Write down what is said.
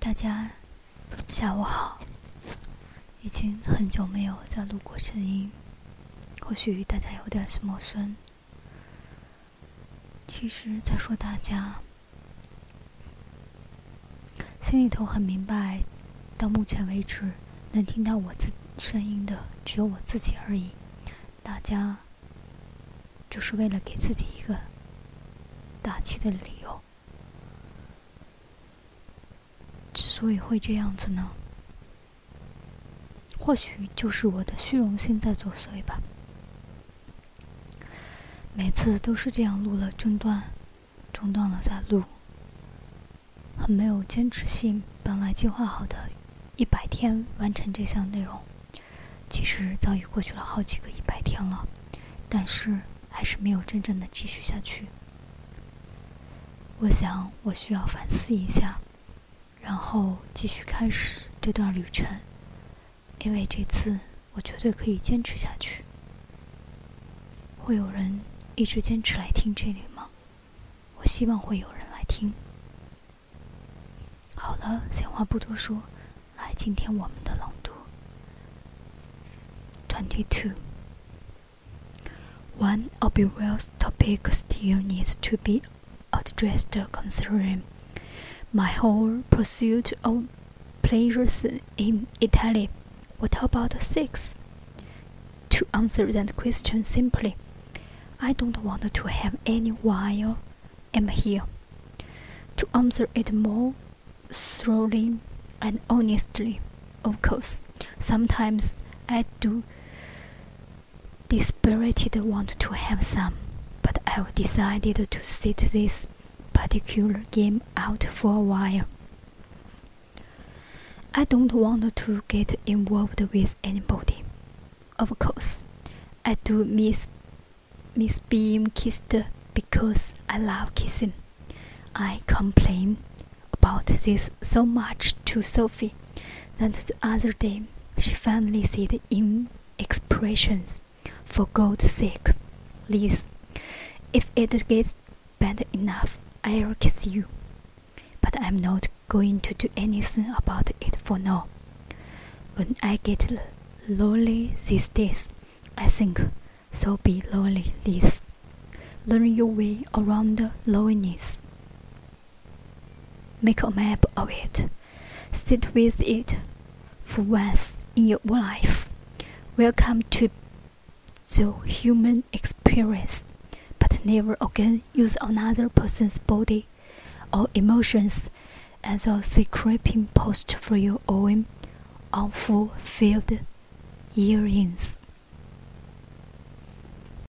大家下午好，已经很久没有再录过声音，或许大家有点陌生。其实，在说大家，心里头很明白，到目前为止，能听到我自声音的只有我自己而已。大家，就是为了给自己一个打气的理由。所以会这样子呢，或许就是我的虚荣心在作祟吧。每次都是这样录了中断，中断了再录，很没有坚持性。本来计划好的一百天完成这项内容，其实早已过去了好几个一百天了，但是还是没有真正的继续下去。我想，我需要反思一下。然后继续开始这段旅程，因为这次我绝对可以坚持下去。会有人一直坚持来听这里吗？我希望会有人来听。好了，闲话不多说，来，今天我们的朗读。Twenty two. One obvious topic still needs to be addressed concerning my whole pursuit of pleasures in Italy. What about sex? To answer that question simply, I don't want to have any while I'm here. To answer it more thoroughly and honestly, of course, sometimes I do desperately want to have some, but I've decided to sit this particular game out for a while. I don't want to get involved with anybody. Of course, I do miss miss being kissed because I love kissing. I complain about this so much to Sofie that the other day she finally said in expressions, For God's sake, Liz, if it gets bad enough, I'll kiss you. But I'm not going to do anything about it for now. When I get lonely these days, I think so be lonely, Liz. Learn your way around loneliness. Make a map of it. Sit with it for once in your life. Welcome to the human experience never again use another person's body or emotions as a scraping post for your own unfulfilled yearnings.